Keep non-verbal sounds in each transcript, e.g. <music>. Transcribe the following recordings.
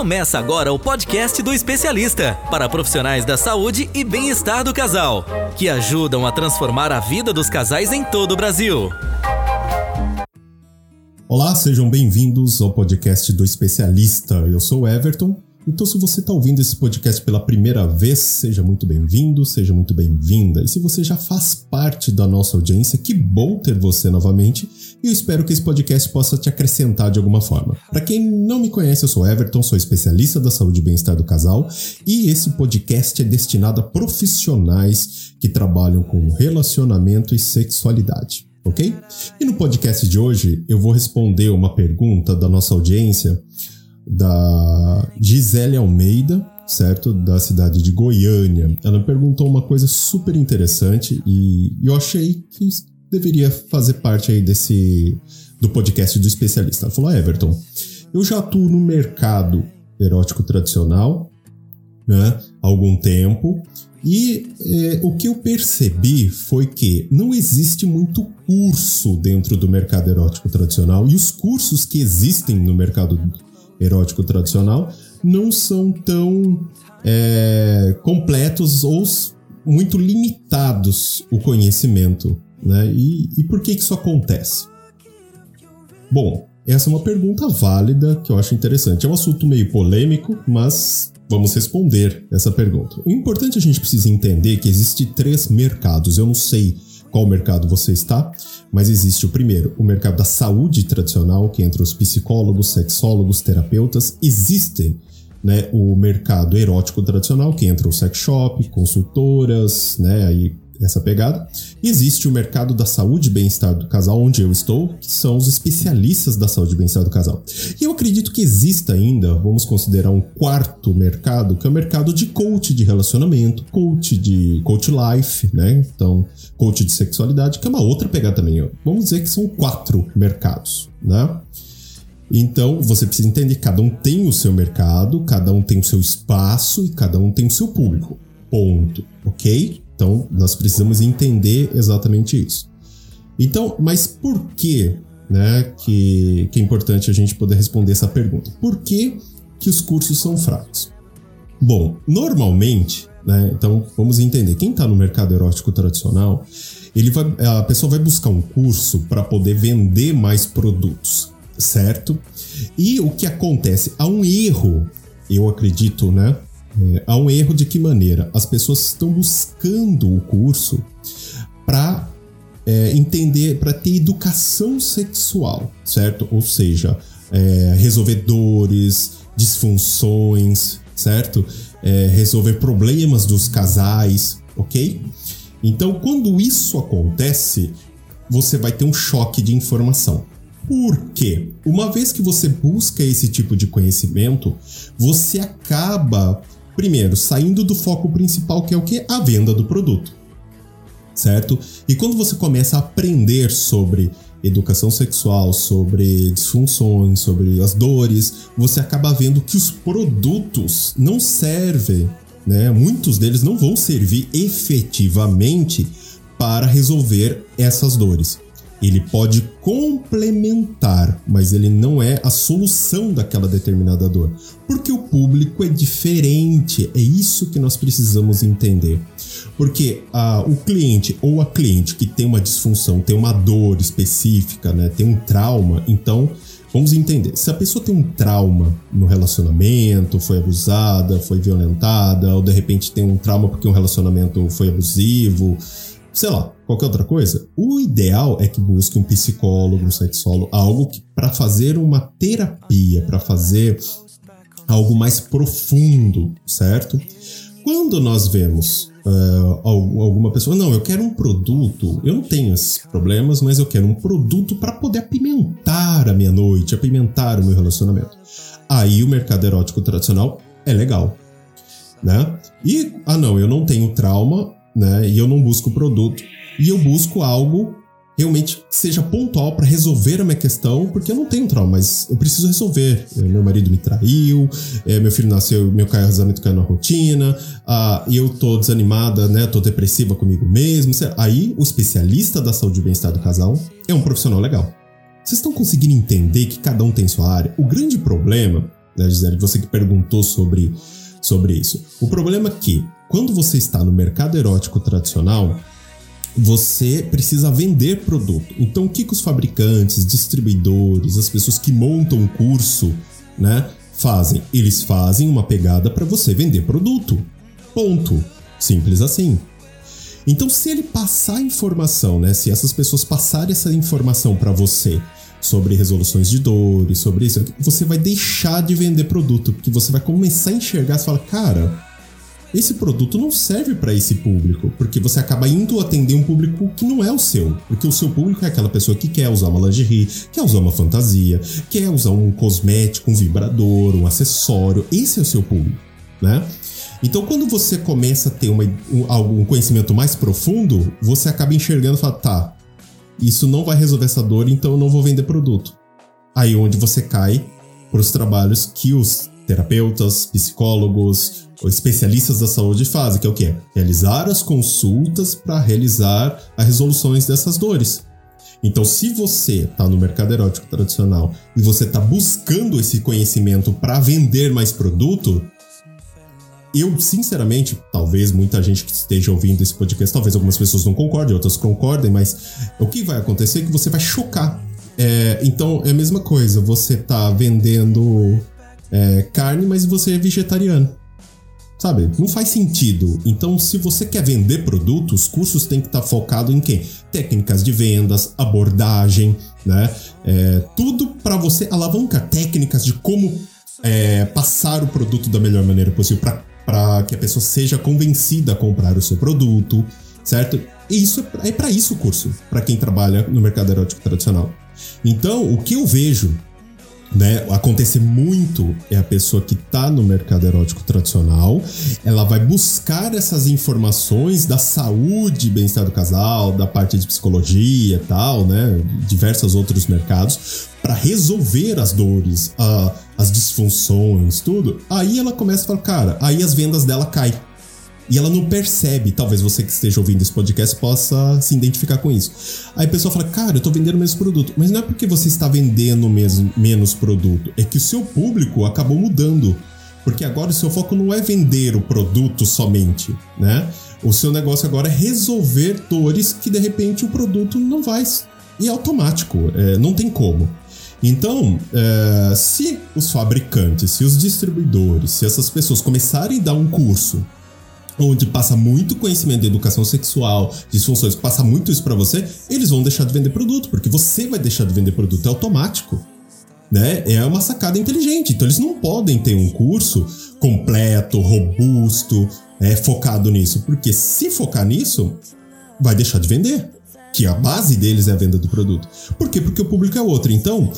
Começa agora o podcast do especialista para profissionais da saúde e bem-estar do casal, que ajudam a transformar a vida dos casais em todo o Brasil. Olá, sejam bem-vindos ao podcast do especialista. Eu sou o Everton então, se você está ouvindo esse podcast pela primeira vez, seja muito bem-vindo, seja muito bem-vinda. E se você já faz parte da nossa audiência, que bom ter você novamente. E eu espero que esse podcast possa te acrescentar de alguma forma. Para quem não me conhece, eu sou Everton, sou especialista da saúde e bem-estar do casal. E esse podcast é destinado a profissionais que trabalham com relacionamento e sexualidade ok? E no podcast de hoje eu vou responder uma pergunta da nossa audiência da Gisele Almeida, certo? Da cidade de Goiânia. Ela perguntou uma coisa super interessante e eu achei que deveria fazer parte aí desse do podcast do especialista. Ela falou: ah, Everton, eu já atuo no mercado erótico tradicional né, há algum tempo e é, o que eu percebi foi que não existe muito curso dentro do mercado erótico tradicional e os cursos que existem no mercado erótico tradicional não são tão é, completos ou muito limitados o conhecimento. Né? E, e por que, que isso acontece? Bom, essa é uma pergunta válida que eu acho interessante. É um assunto meio polêmico, mas vamos responder essa pergunta. O importante é a gente precisa entender que existe três mercados. Eu não sei qual mercado você está, mas existe o primeiro, o mercado da saúde tradicional, que entre os psicólogos, sexólogos, terapeutas, existem né, o mercado erótico tradicional, que entra o sex shop, consultoras, né, aí essa pegada. Existe o mercado da saúde e bem-estar do casal, onde eu estou, que são os especialistas da saúde e bem-estar do casal. E eu acredito que exista ainda, vamos considerar um quarto mercado, que é o mercado de coach de relacionamento, coach de coach life, né? Então, coach de sexualidade, que é uma outra pegada também. Vamos dizer que são quatro mercados, né? Então, você precisa entender que cada um tem o seu mercado, cada um tem o seu espaço e cada um tem o seu público. Ponto. Ok? Então, nós precisamos entender exatamente isso. Então, mas por que, né, que, que é importante a gente poder responder essa pergunta? Por que, que os cursos são fracos? Bom, normalmente, né, então vamos entender, quem está no mercado erótico tradicional, ele vai, a pessoa vai buscar um curso para poder vender mais produtos, certo? E o que acontece? Há um erro, eu acredito, né? É, há um erro de que maneira? As pessoas estão buscando o curso para é, entender, para ter educação sexual, certo? Ou seja, é, resolver dores, disfunções, certo? É, resolver problemas dos casais, ok? Então, quando isso acontece, você vai ter um choque de informação. Por quê? Uma vez que você busca esse tipo de conhecimento, você acaba Primeiro, saindo do foco principal, que é o que? A venda do produto. Certo? E quando você começa a aprender sobre educação sexual, sobre disfunções, sobre as dores, você acaba vendo que os produtos não servem, né? Muitos deles não vão servir efetivamente para resolver essas dores. Ele pode complementar, mas ele não é a solução daquela determinada dor, porque o público é diferente. É isso que nós precisamos entender. Porque o cliente ou a cliente que tem uma disfunção, tem uma dor específica, né, tem um trauma, então vamos entender. Se a pessoa tem um trauma no relacionamento, foi abusada, foi violentada, ou de repente tem um trauma porque um relacionamento foi abusivo, sei lá, qualquer outra coisa, o ideal é que busque um psicólogo, um sexólogo, algo para fazer uma terapia, para fazer algo mais profundo, certo? Quando nós vemos uh, alguma pessoa, não, eu quero um produto, eu não tenho esses problemas, mas eu quero um produto para poder apimentar a minha noite, apimentar o meu relacionamento. Aí o mercado erótico tradicional é legal, né? E, ah não, eu não tenho trauma, né? E eu não busco produto. E eu busco algo realmente que seja pontual para resolver a minha questão, porque eu não tenho trauma, mas eu preciso resolver. É, meu marido me traiu, é, meu filho nasceu, meu casamento caiu na rotina, e eu tô desanimada, né? Tô depressiva comigo mesmo. Aí o especialista da saúde e bem-estar do casal é um profissional legal. Vocês estão conseguindo entender que cada um tem sua área? O grande problema né, Gisele? Você que perguntou sobre, sobre isso. O problema é que, quando você está no mercado erótico tradicional, você precisa vender produto. Então, o que, que os fabricantes, distribuidores, as pessoas que montam um curso, né, fazem? Eles fazem uma pegada para você vender produto. Ponto. Simples assim. Então, se ele passar informação, né, se essas pessoas passarem essa informação para você sobre resoluções de dores, sobre isso, você vai deixar de vender produto, porque você vai começar a enxergar e falar, cara, esse produto não serve para esse público, porque você acaba indo atender um público que não é o seu, porque o seu público é aquela pessoa que quer usar uma lingerie, quer usar uma fantasia, quer usar um cosmético, um vibrador, um acessório, esse é o seu público, né? Então, quando você começa a ter uma, um, um conhecimento mais profundo, você acaba enxergando e fala, tá, isso não vai resolver essa dor, então eu não vou vender produto. Aí onde você cai para os trabalhos que os terapeutas, psicólogos, ou especialistas da saúde fazem, que é o quê? Realizar as consultas para realizar as resoluções dessas dores. Então, se você está no mercado erótico tradicional e você está buscando esse conhecimento para vender mais produto, eu, sinceramente, talvez muita gente que esteja ouvindo esse podcast, talvez algumas pessoas não concordem, outras concordem, mas o que vai acontecer é que você vai chocar. É, então, é a mesma coisa, você está vendendo é, carne, mas você é vegetariano. Sabe? Não faz sentido. Então, se você quer vender produtos, os cursos têm que estar tá focados em quê? Técnicas de vendas, abordagem, né? É, tudo para você alavancar técnicas de como é, passar o produto da melhor maneira possível para que a pessoa seja convencida a comprar o seu produto, certo? E isso é, é para isso o curso, para quem trabalha no mercado erótico tradicional. Então, o que eu vejo né, acontecer muito é a pessoa que está no mercado erótico tradicional, ela vai buscar essas informações da saúde, bem-estar do casal, da parte de psicologia e tal, né, diversos outros mercados, para resolver as dores, a, as disfunções, tudo. Aí ela começa a falar, cara, aí as vendas dela caem e ela não percebe. Talvez você que esteja ouvindo esse podcast possa se identificar com isso. Aí a pessoa fala, cara, eu tô vendendo o mesmo produto. Mas não é porque você está vendendo mesmo, menos produto, é que o seu público acabou mudando. Porque agora o seu foco não é vender o produto somente, né? O seu negócio agora é resolver dores que de repente o produto não vai. E é automático, é, não tem como. Então, é, se os fabricantes, se os distribuidores, se essas pessoas começarem a dar um curso onde passa muito conhecimento de educação sexual, disfunções, passa muito isso para você, eles vão deixar de vender produto, porque você vai deixar de vender produto, é automático. Né? É uma sacada inteligente. Então eles não podem ter um curso completo, robusto, é, focado nisso, porque se focar nisso, vai deixar de vender. Que a base deles é a venda do produto. Por quê? Porque o público é outro. Então,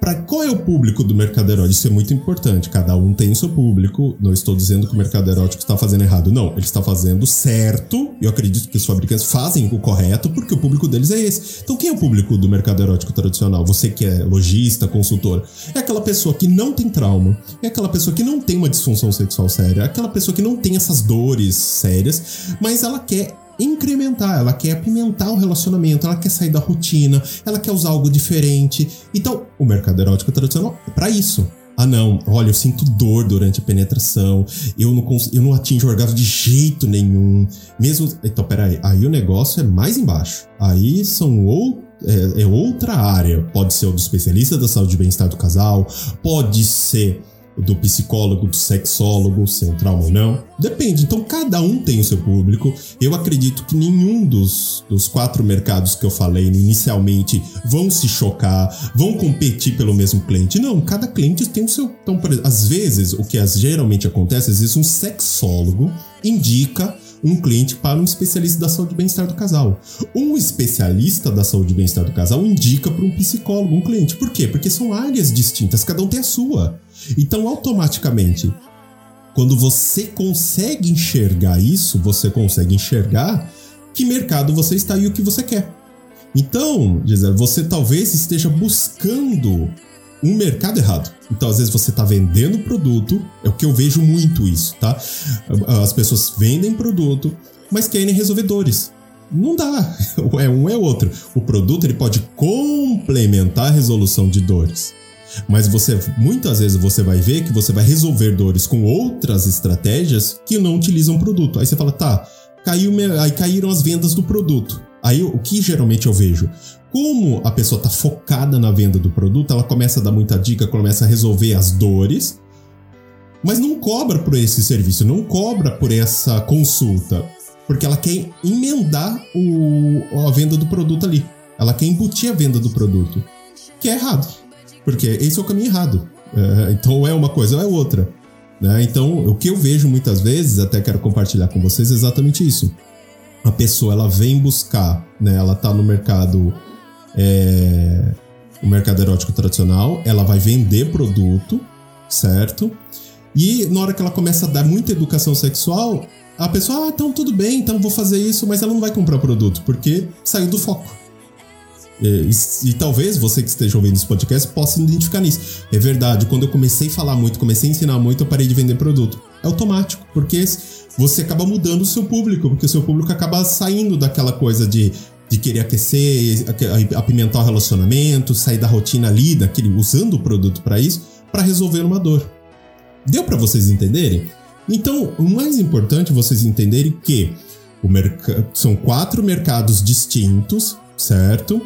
para qual é o público do mercado erótico? Isso é muito importante. Cada um tem o seu público. Não estou dizendo que o mercado erótico está fazendo errado. Não, ele está fazendo certo. Eu acredito que os fabricantes fazem o correto porque o público deles é esse. Então, quem é o público do mercado erótico tradicional? Você que é lojista, consultor, é aquela pessoa que não tem trauma, é aquela pessoa que não tem uma disfunção sexual séria, é aquela pessoa que não tem essas dores sérias, mas ela quer incrementar, ela quer apimentar o relacionamento, ela quer sair da rotina, ela quer usar algo diferente. Então, o mercado erótico tradicional é para isso. Ah, não, olha, eu sinto dor durante a penetração, eu não, eu não atingo o orgasmo de jeito nenhum. Mesmo. Então, peraí, aí o negócio é mais embaixo. Aí são é, é outra área. Pode ser o do especialista da saúde e bem-estar do casal, pode ser do psicólogo, do sexólogo, se é um trauma ou não. Depende. Então, cada um tem o seu público. Eu acredito que nenhum dos, dos quatro mercados que eu falei inicialmente vão se chocar, vão competir pelo mesmo cliente. Não, cada cliente tem o seu. Então, às vezes, o que geralmente acontece, às vezes um sexólogo indica um cliente para um especialista da saúde e bem-estar do casal. Um especialista da saúde e bem-estar do casal indica para um psicólogo um cliente. Por quê? Porque são áreas distintas, cada um tem a sua. Então, automaticamente, quando você consegue enxergar isso, você consegue enxergar que mercado você está e o que você quer. Então, Gisele, você talvez esteja buscando um mercado errado. Então, às vezes você está vendendo produto, é o que eu vejo muito isso, tá? As pessoas vendem produto, mas querem resolvedores. Não dá, <laughs> é um é outro. O produto ele pode complementar a resolução de dores. Mas você muitas vezes você vai ver que você vai resolver dores com outras estratégias que não utilizam produto. Aí você fala, tá, caiu, aí caíram as vendas do produto. Aí o que geralmente eu vejo? Como a pessoa está focada na venda do produto, ela começa a dar muita dica, começa a resolver as dores, mas não cobra por esse serviço, não cobra por essa consulta, porque ela quer emendar o, a venda do produto ali. Ela quer embutir a venda do produto, que é errado, porque esse é o caminho errado. É, então é uma coisa ou é outra. Né? Então, o que eu vejo muitas vezes, até quero compartilhar com vocês, é exatamente isso. A pessoa ela vem buscar, né? ela está no mercado é, o mercado erótico tradicional, ela vai vender produto, certo? E na hora que ela começa a dar muita educação sexual, a pessoa, ah, então tudo bem, então vou fazer isso, mas ela não vai comprar produto, porque saiu do foco. E, e, e, talvez você que esteja ouvindo esse podcast possa identificar nisso. É verdade, quando eu comecei a falar muito, comecei a ensinar muito, eu parei de vender produto. Automático, porque você acaba mudando o seu público, porque o seu público acaba saindo daquela coisa de de querer aquecer, apimentar o relacionamento, sair da rotina ali, daquele, usando o produto para isso, para resolver uma dor. Deu para vocês entenderem? Então, o mais importante é vocês entenderem que são quatro mercados distintos, certo?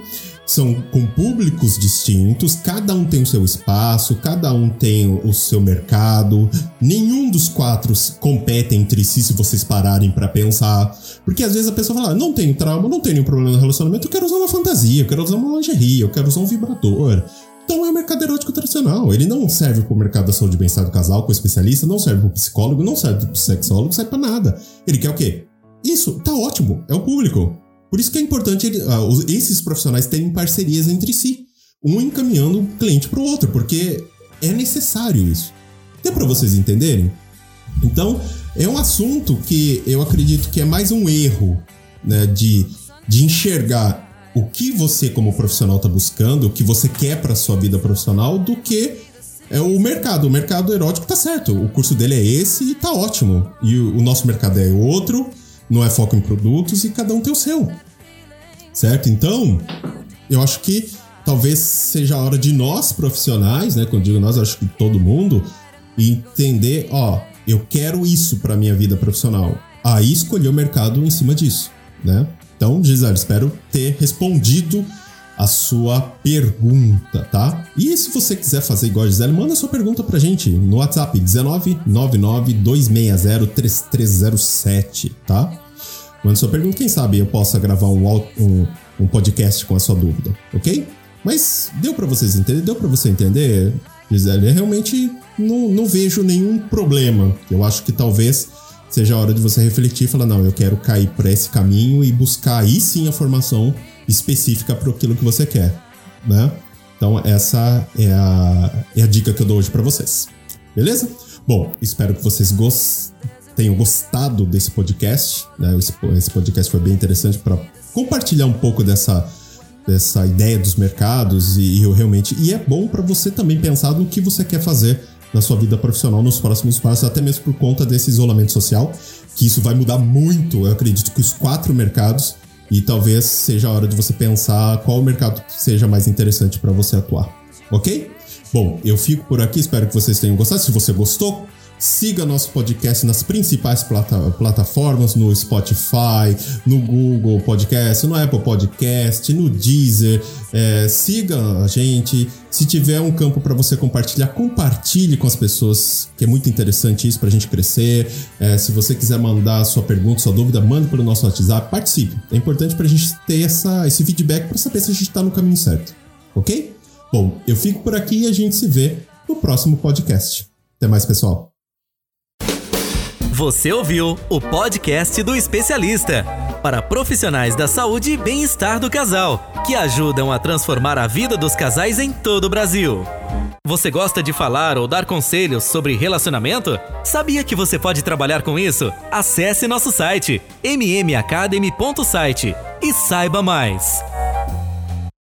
São com públicos distintos, cada um tem o seu espaço, cada um tem o seu mercado. Nenhum dos quatro compete entre si se vocês pararem para pensar. Porque às vezes a pessoa fala: ah, não tenho trauma, não tenho nenhum problema no relacionamento, eu quero usar uma fantasia, eu quero usar uma lingerie, eu quero usar um vibrador. Então é o mercado erótico tradicional. Ele não serve para o mercado da saúde e bem-estar do casal com especialista, não serve para o psicólogo, não serve para o sexólogo, serve para nada. Ele quer o quê? Isso, tá ótimo, é o público. Por isso que é importante uh, esses profissionais terem parcerias entre si, um encaminhando o cliente para o outro, porque é necessário isso. Deu para vocês entenderem? Então, é um assunto que eu acredito que é mais um erro né, de, de enxergar o que você, como profissional, está buscando, o que você quer para sua vida profissional, do que é o mercado. O mercado erótico tá certo. O curso dele é esse e tá ótimo. E o nosso mercado é outro, não é foco em produtos e cada um tem o seu certo? Então, eu acho que talvez seja a hora de nós profissionais, né? Quando digo nós, acho que todo mundo entender, ó, eu quero isso para minha vida profissional. Aí escolher o mercado em cima disso, né? Então, Gisele, espero ter respondido a sua pergunta, tá? E se você quiser fazer igual a Gisele, manda sua pergunta pra gente no WhatsApp 19 99 260 3307, tá? Mande sua pergunta, quem sabe eu possa gravar um, um, um podcast com a sua dúvida, ok? Mas deu para vocês entender? Deu para você entender, Gisele? Eu realmente não, não vejo nenhum problema. Eu acho que talvez seja a hora de você refletir e falar: não, eu quero cair para esse caminho e buscar aí sim a formação específica para aquilo que você quer, né? Então, essa é a, é a dica que eu dou hoje para vocês. Beleza? Bom, espero que vocês gostem tenham gostado desse podcast. Né? Esse podcast foi bem interessante para compartilhar um pouco dessa, dessa ideia dos mercados e, e eu realmente e é bom para você também pensar no que você quer fazer na sua vida profissional nos próximos passos, até mesmo por conta desse isolamento social, que isso vai mudar muito. Eu acredito que os quatro mercados e talvez seja a hora de você pensar qual mercado seja mais interessante para você atuar. Ok? Bom, eu fico por aqui, espero que vocês tenham gostado. Se você gostou, Siga nosso podcast nas principais plata plataformas, no Spotify, no Google Podcast, no Apple Podcast, no Deezer. É, siga a gente. Se tiver um campo para você compartilhar, compartilhe com as pessoas, que é muito interessante isso para a gente crescer. É, se você quiser mandar sua pergunta, sua dúvida, mande pelo nosso WhatsApp, participe. É importante para a gente ter essa, esse feedback para saber se a gente está no caminho certo. Ok? Bom, eu fico por aqui e a gente se vê no próximo podcast. Até mais, pessoal. Você ouviu o podcast do especialista para profissionais da saúde e bem-estar do casal, que ajudam a transformar a vida dos casais em todo o Brasil. Você gosta de falar ou dar conselhos sobre relacionamento? Sabia que você pode trabalhar com isso? Acesse nosso site mmacademy.site e saiba mais.